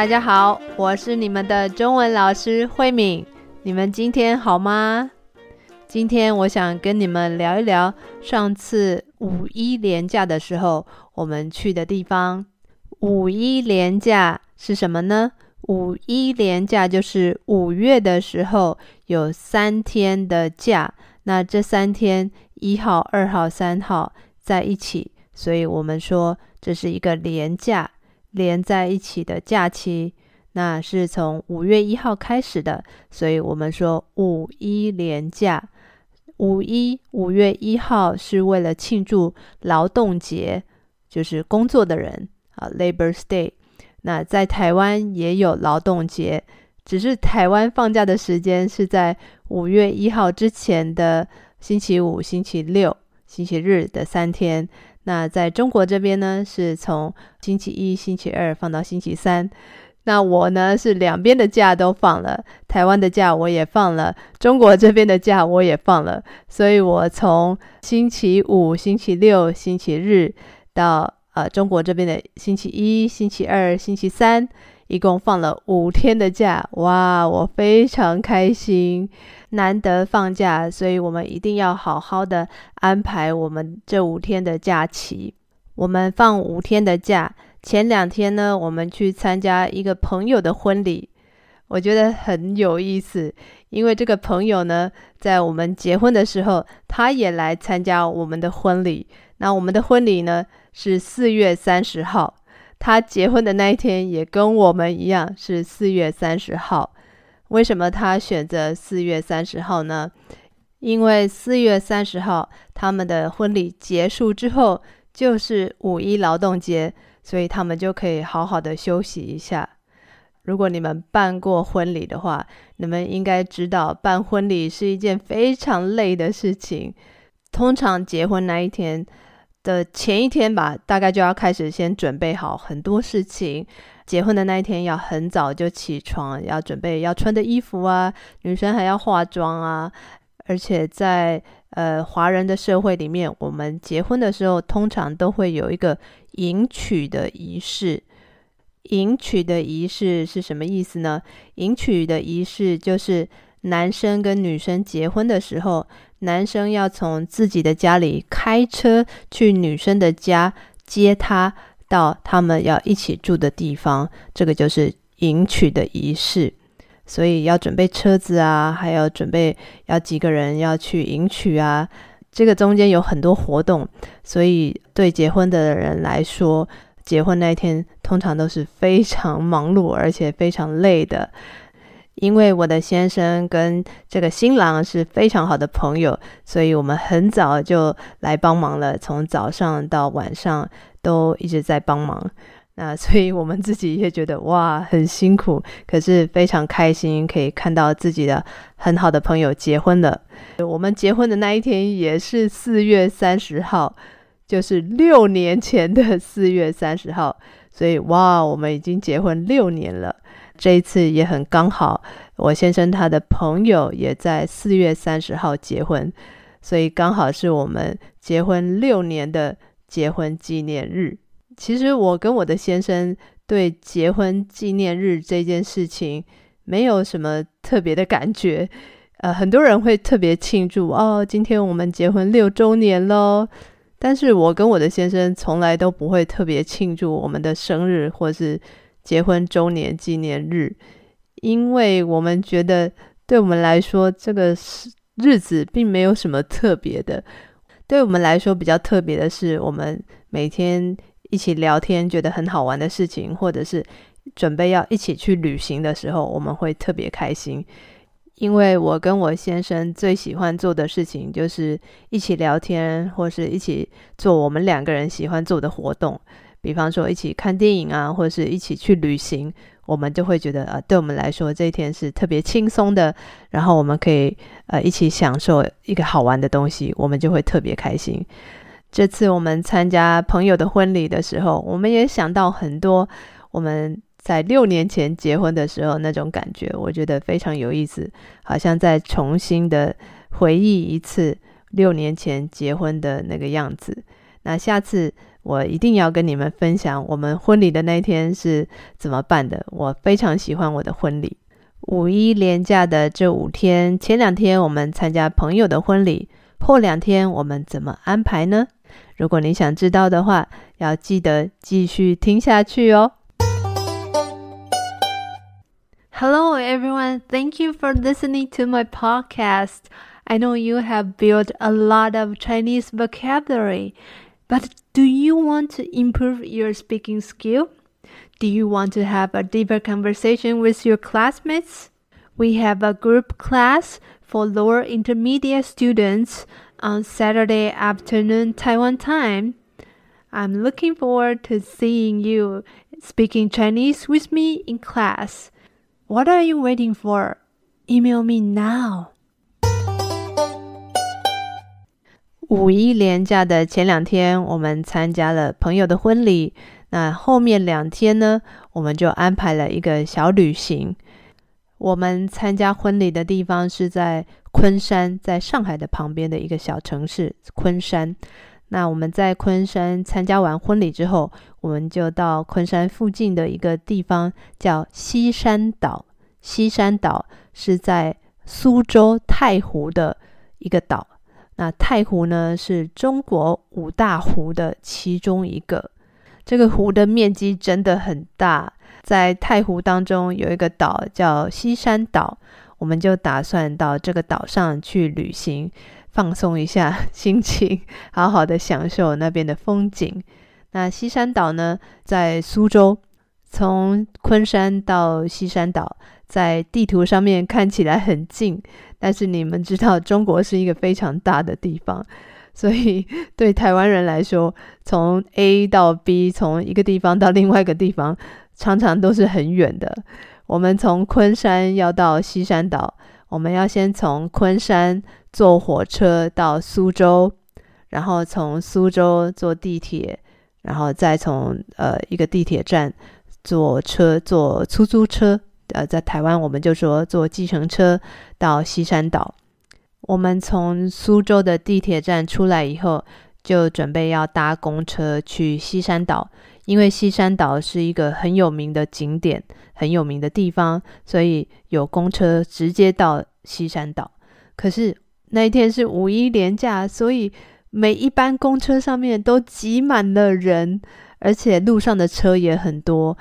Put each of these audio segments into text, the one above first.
大家好，我是你们的中文老师慧敏。你们今天好吗？今天我想跟你们聊一聊上次五一连假的时候我们去的地方。五一连假是什么呢？五一连假就是五月的时候有三天的假，那这三天一号、二号、三号在一起，所以我们说这是一个连假。连在一起的假期，那是从五月一号开始的，所以我们说五一连假。五一五月一号是为了庆祝劳动节，就是工作的人啊，Labor Day。那在台湾也有劳动节，只是台湾放假的时间是在五月一号之前的星期五、星期六、星期日的三天。那在中国这边呢，是从星期一、星期二放到星期三。那我呢，是两边的假都放了，台湾的假我也放了，中国这边的假我也放了。所以我从星期五、星期六、星期日到呃中国这边的星期一、星期二、星期三，一共放了五天的假。哇，我非常开心。难得放假，所以我们一定要好好的安排我们这五天的假期。我们放五天的假，前两天呢，我们去参加一个朋友的婚礼，我觉得很有意思，因为这个朋友呢，在我们结婚的时候，他也来参加我们的婚礼。那我们的婚礼呢，是四月三十号，他结婚的那一天也跟我们一样是四月三十号。为什么他选择四月三十号呢？因为四月三十号他们的婚礼结束之后就是五一劳动节，所以他们就可以好好的休息一下。如果你们办过婚礼的话，你们应该知道办婚礼是一件非常累的事情。通常结婚那一天的前一天吧，大概就要开始先准备好很多事情。结婚的那一天要很早就起床，要准备要穿的衣服啊，女生还要化妆啊。而且在呃华人的社会里面，我们结婚的时候通常都会有一个迎娶的仪式。迎娶的仪式是什么意思呢？迎娶的仪式就是男生跟女生结婚的时候，男生要从自己的家里开车去女生的家接她。到他们要一起住的地方，这个就是迎娶的仪式，所以要准备车子啊，还要准备要几个人要去迎娶啊，这个中间有很多活动，所以对结婚的人来说，结婚那一天通常都是非常忙碌而且非常累的。因为我的先生跟这个新郎是非常好的朋友，所以我们很早就来帮忙了，从早上到晚上都一直在帮忙。那所以我们自己也觉得哇，很辛苦，可是非常开心，可以看到自己的很好的朋友结婚了。我们结婚的那一天也是四月三十号，就是六年前的四月三十号，所以哇，我们已经结婚六年了。这一次也很刚好，我先生他的朋友也在四月三十号结婚，所以刚好是我们结婚六年的结婚纪念日。其实我跟我的先生对结婚纪念日这件事情没有什么特别的感觉，呃，很多人会特别庆祝哦，今天我们结婚六周年喽。但是我跟我的先生从来都不会特别庆祝我们的生日或是。结婚周年纪念日，因为我们觉得对我们来说，这个日子并没有什么特别的。对我们来说，比较特别的是，我们每天一起聊天，觉得很好玩的事情，或者是准备要一起去旅行的时候，我们会特别开心。因为我跟我先生最喜欢做的事情，就是一起聊天，或是一起做我们两个人喜欢做的活动。比方说一起看电影啊，或者是一起去旅行，我们就会觉得呃，对我们来说这一天是特别轻松的，然后我们可以呃一起享受一个好玩的东西，我们就会特别开心。这次我们参加朋友的婚礼的时候，我们也想到很多我们在六年前结婚的时候那种感觉，我觉得非常有意思，好像再重新的回忆一次六年前结婚的那个样子。那下次我一定要跟你们分享我们婚礼的那天是怎么办的。我非常喜欢我的婚礼。五一连假的这五天，前两天我们参加朋友的婚礼，后两天我们怎么安排呢？如果你想知道的话，要记得继续听下去哦。Hello everyone, thank you for listening to my podcast. I know you have built a lot of Chinese vocabulary, but do you want to improve your speaking skill? Do you want to have a deeper conversation with your classmates? We have a group class for lower intermediate students on Saturday afternoon Taiwan time. I'm looking forward to seeing you speaking Chinese with me in class. What are you waiting for? Email me now. 五一连假的前两天，我们参加了朋友的婚礼。那后面两天呢，我们就安排了一个小旅行。我们参加婚礼的地方是在昆山，在上海的旁边的一个小城市昆山。那我们在昆山参加完婚礼之后，我们就到昆山附近的一个地方，叫西山岛。西山岛是在苏州太湖的一个岛。那太湖呢，是中国五大湖的其中一个。这个湖的面积真的很大，在太湖当中有一个岛叫西山岛，我们就打算到这个岛上去旅行，放松一下 心情，好好的享受那边的风景。那西山岛呢，在苏州，从昆山到西山岛，在地图上面看起来很近。但是你们知道，中国是一个非常大的地方，所以对台湾人来说，从 A 到 B，从一个地方到另外一个地方，常常都是很远的。我们从昆山要到西山岛，我们要先从昆山坐火车到苏州，然后从苏州坐地铁，然后再从呃一个地铁站坐车坐出租车。呃，在台湾我们就说坐计程车到西山岛。我们从苏州的地铁站出来以后，就准备要搭公车去西山岛，因为西山岛是一个很有名的景点，很有名的地方，所以有公车直接到西山岛。可是那一天是五一连假，所以每一班公车上面都挤满了人，而且路上的车也很多。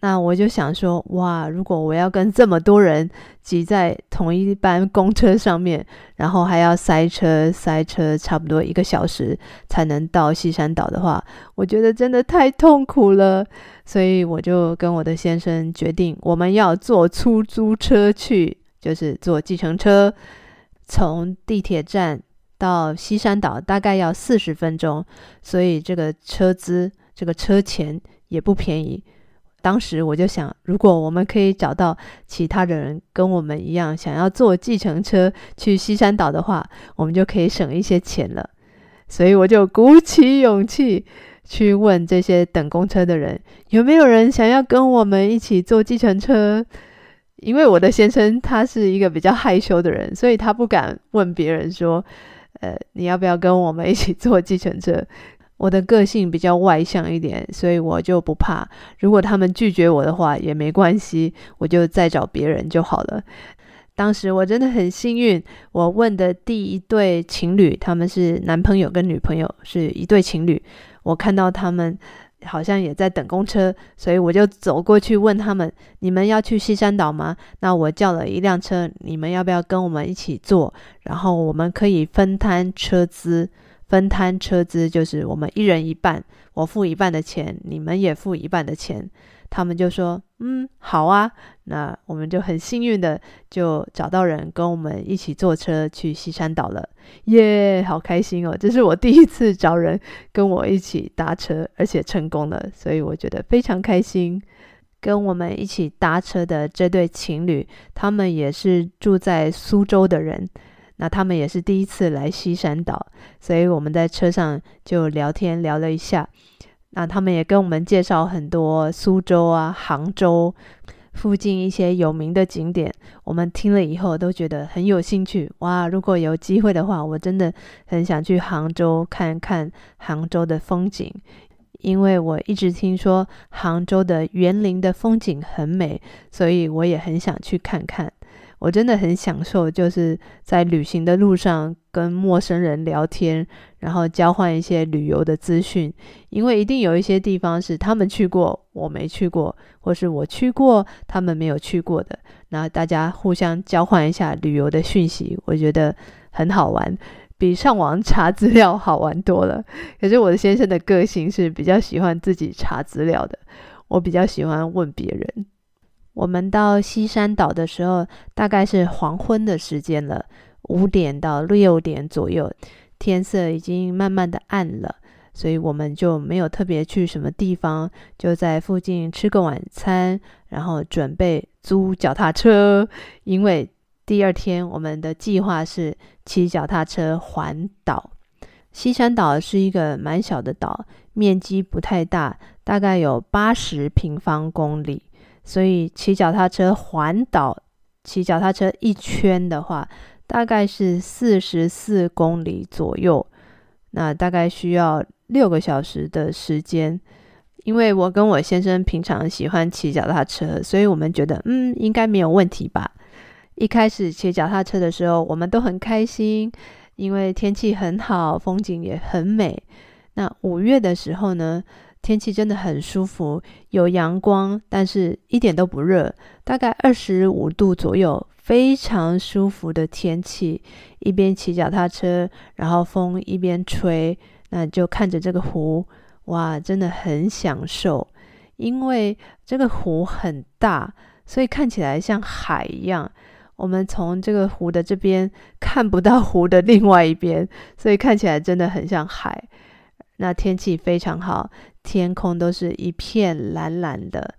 那我就想说，哇，如果我要跟这么多人挤在同一班公车上面，然后还要塞车，塞车差不多一个小时才能到西山岛的话，我觉得真的太痛苦了。所以我就跟我的先生决定，我们要坐出租车去，就是坐计程车，从地铁站到西山岛大概要四十分钟，所以这个车资，这个车钱也不便宜。当时我就想，如果我们可以找到其他的人跟我们一样想要坐计程车去西山岛的话，我们就可以省一些钱了。所以我就鼓起勇气去问这些等公车的人，有没有人想要跟我们一起坐计程车？因为我的先生他是一个比较害羞的人，所以他不敢问别人说：“呃，你要不要跟我们一起坐计程车？”我的个性比较外向一点，所以我就不怕。如果他们拒绝我的话也没关系，我就再找别人就好了。当时我真的很幸运，我问的第一对情侣，他们是男朋友跟女朋友，是一对情侣。我看到他们好像也在等公车，所以我就走过去问他们：“你们要去西山岛吗？那我叫了一辆车，你们要不要跟我们一起坐？然后我们可以分摊车资。”分摊车资就是我们一人一半，我付一半的钱，你们也付一半的钱。他们就说：“嗯，好啊。”那我们就很幸运的就找到人跟我们一起坐车去西山岛了，耶，好开心哦！这是我第一次找人跟我一起搭车，而且成功了，所以我觉得非常开心。跟我们一起搭车的这对情侣，他们也是住在苏州的人。那他们也是第一次来西山岛，所以我们在车上就聊天聊了一下。那他们也跟我们介绍很多苏州啊、杭州附近一些有名的景点，我们听了以后都觉得很有兴趣。哇，如果有机会的话，我真的很想去杭州看看杭州的风景。因为我一直听说杭州的园林的风景很美，所以我也很想去看看。我真的很享受，就是在旅行的路上跟陌生人聊天，然后交换一些旅游的资讯。因为一定有一些地方是他们去过，我没去过，或是我去过，他们没有去过的。那大家互相交换一下旅游的讯息，我觉得很好玩，比上网查资料好玩多了。可是我的先生的个性是比较喜欢自己查资料的，我比较喜欢问别人。我们到西山岛的时候，大概是黄昏的时间了，五点到六点左右，天色已经慢慢的暗了，所以我们就没有特别去什么地方，就在附近吃个晚餐，然后准备租脚踏车，因为第二天我们的计划是骑脚踏车环岛。西山岛是一个蛮小的岛，面积不太大，大概有八十平方公里。所以骑脚踏车环岛，骑脚踏车一圈的话，大概是四十四公里左右。那大概需要六个小时的时间。因为我跟我先生平常喜欢骑脚踏车，所以我们觉得，嗯，应该没有问题吧。一开始骑脚踏车的时候，我们都很开心，因为天气很好，风景也很美。那五月的时候呢，天气真的很舒服，有阳光，但是一点都不热，大概二十五度左右，非常舒服的天气。一边骑脚踏车，然后风一边吹，那就看着这个湖，哇，真的很享受。因为这个湖很大，所以看起来像海一样。我们从这个湖的这边看不到湖的另外一边，所以看起来真的很像海。那天气非常好，天空都是一片蓝蓝的。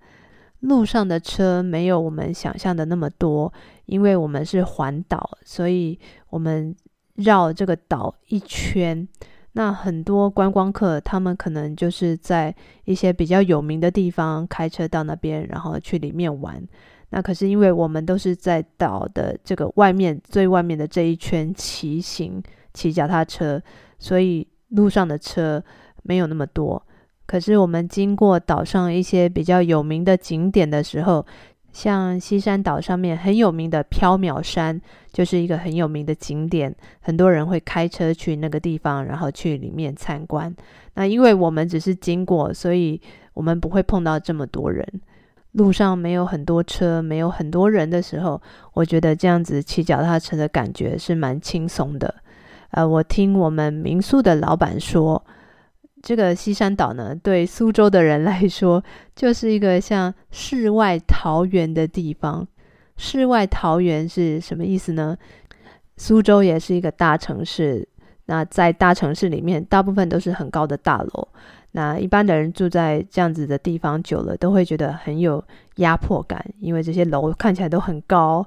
路上的车没有我们想象的那么多，因为我们是环岛，所以我们绕这个岛一圈。那很多观光客，他们可能就是在一些比较有名的地方开车到那边，然后去里面玩。那可是因为我们都是在岛的这个外面最外面的这一圈骑行，骑脚踏车，所以。路上的车没有那么多，可是我们经过岛上一些比较有名的景点的时候，像西山岛上面很有名的缥缈山，就是一个很有名的景点，很多人会开车去那个地方，然后去里面参观。那因为我们只是经过，所以我们不会碰到这么多人。路上没有很多车，没有很多人的时候，我觉得这样子骑脚踏车的感觉是蛮轻松的。呃，我听我们民宿的老板说，这个西山岛呢，对苏州的人来说，就是一个像世外桃源的地方。世外桃源是什么意思呢？苏州也是一个大城市，那在大城市里面，大部分都是很高的大楼。那一般的人住在这样子的地方久了，都会觉得很有压迫感，因为这些楼看起来都很高。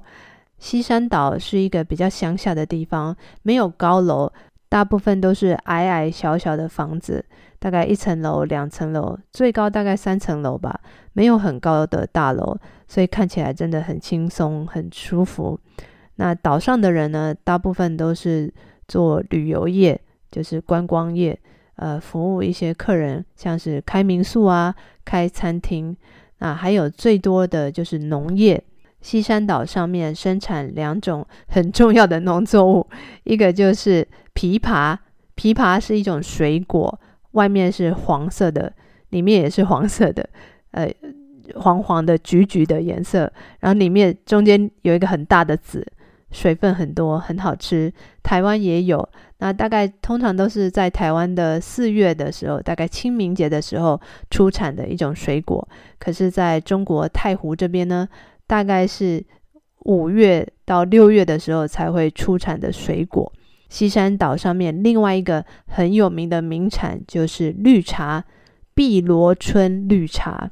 西山岛是一个比较乡下的地方，没有高楼，大部分都是矮矮小小的房子，大概一层楼、两层楼，最高大概三层楼吧，没有很高的大楼，所以看起来真的很轻松、很舒服。那岛上的人呢，大部分都是做旅游业，就是观光业，呃，服务一些客人，像是开民宿啊、开餐厅，那还有最多的就是农业。西山岛上面生产两种很重要的农作物，一个就是枇杷，枇杷是一种水果，外面是黄色的，里面也是黄色的，呃，黄黄的、橘橘的颜色，然后里面中间有一个很大的籽，水分很多，很好吃。台湾也有，那大概通常都是在台湾的四月的时候，大概清明节的时候出产的一种水果，可是在中国太湖这边呢，大概是五月到六月的时候才会出产的水果。西山岛上面另外一个很有名的名产就是绿茶，碧螺春绿茶。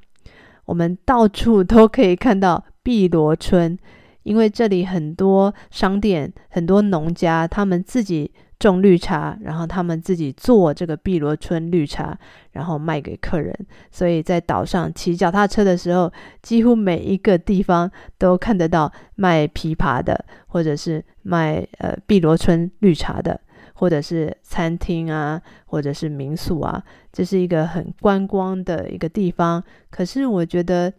我们到处都可以看到碧螺春，因为这里很多商店、很多农家，他们自己。种绿茶，然后他们自己做这个碧螺春绿茶，然后卖给客人。所以在岛上骑脚踏车的时候，几乎每一个地方都看得到卖枇杷的，或者是卖呃碧螺春绿茶的，或者是餐厅啊，或者是民宿啊，这是一个很观光的一个地方。可是我觉得，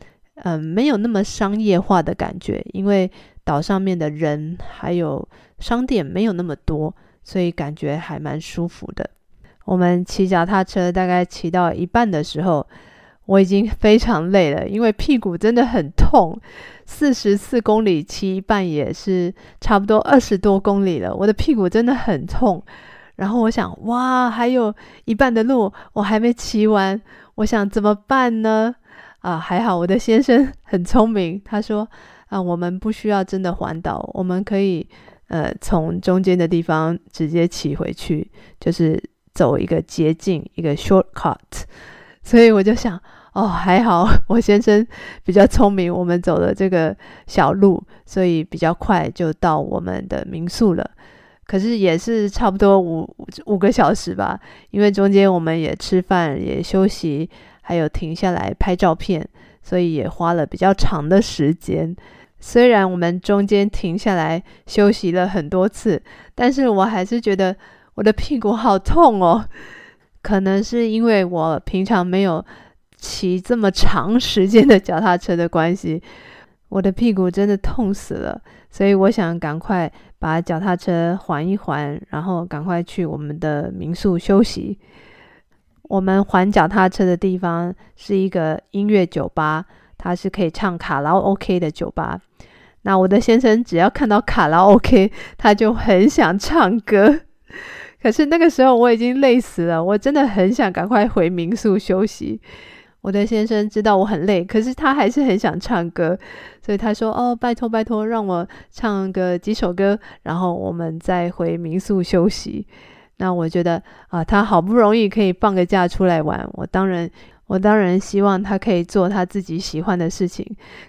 嗯、没有那么商业化的感觉，因为岛上面的人还有商店没有那么多，所以感觉还蛮舒服的。我们骑脚踏车大概骑到一半的时候，我已经 非常累了，因为屁股真的很痛。四十四公里骑一半也是差不多二十多公里了，我的屁股真的很痛。然后我想，哇，还有一半的路我还没骑完，我想怎么办呢？啊，还好我的先生 很聪明，他说啊，我们不需要真的环岛，我们可以呃从中间的地方直接骑回去，就是。走一个捷径，一个 shortcut，所以我就想，哦，还好我先生比较聪明，我们走了这个小路，所以比较快就到我们的民宿了。可是也是差不多五五个小时吧，因为中间我们也吃饭，也休息，还有停下来拍照片，所以也花了比较长的时间。虽然我们中间停下来休息了很多次，但是我还是觉得。我的屁股好痛哦，可能是因为我平常没有骑这么长时间的脚踏车的关系，我的屁股真的痛死了。所以我想赶快把脚踏车还一还，然后赶快去我们的民宿休息。我们还脚踏车的地方是一个音乐酒吧，它是可以唱卡拉 OK 的酒吧。那我的先生只要看到卡拉 OK，他就很想唱歌。可是那个时候我已经累死了，我真的很想赶快回民宿休息。我的先生知道我很累，可是他还是很想唱歌，所以他说：“哦，拜托拜托，让我唱个几首歌，然后我们再回民宿休息。”那我觉得啊，他好不容易可以放个假出来玩，我当然我当然希望他可以做他自己喜欢的事情。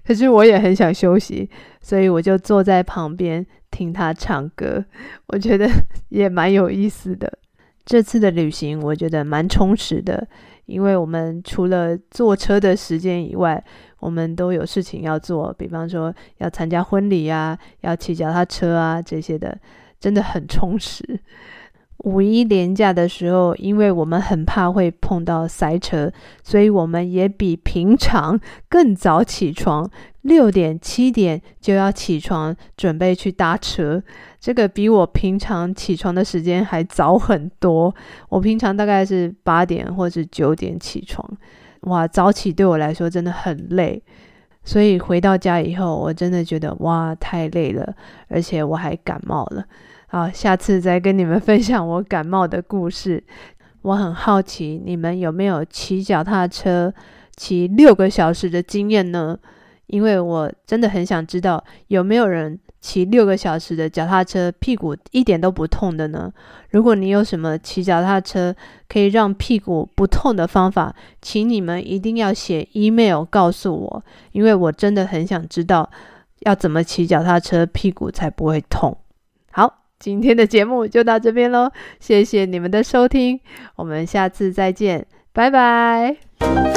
可是我也很想休息，所以我就坐在旁边。听他唱歌，我觉得 也蛮有意思的。这次的旅行我觉得蛮充实的，因为我们除了坐车的时间以外，我们都有事情要做，比方说要参加婚礼啊，要骑脚踏车啊这些的，真的很充实。五一连假的时候，因为我们很怕会碰到塞车，所以我们也比平常更早起床，六点七点就要起床，准备去搭车。这个比我平常起床的时间还早很多。我平常大概是八点或者九点起床，哇，早起对我来说真的很累。所以回到家以后，我真的觉得哇，太累了，而且我还感冒了。好，下次再跟你们分享我感冒的故事。我很好奇，你们有没有骑脚踏车骑六个小时的经验呢？因为我真的很想知道，有没有人骑六个小时的脚踏车，屁股一点都不痛的呢？如果你有什么骑脚踏车可以让屁股不痛的方法，请你们一定要写 email 告诉我，因为我真的很想知道要怎么骑脚踏车，屁股才不会痛。今天的节目就到这边喽，谢谢你们的收听，我们下次再见，拜拜。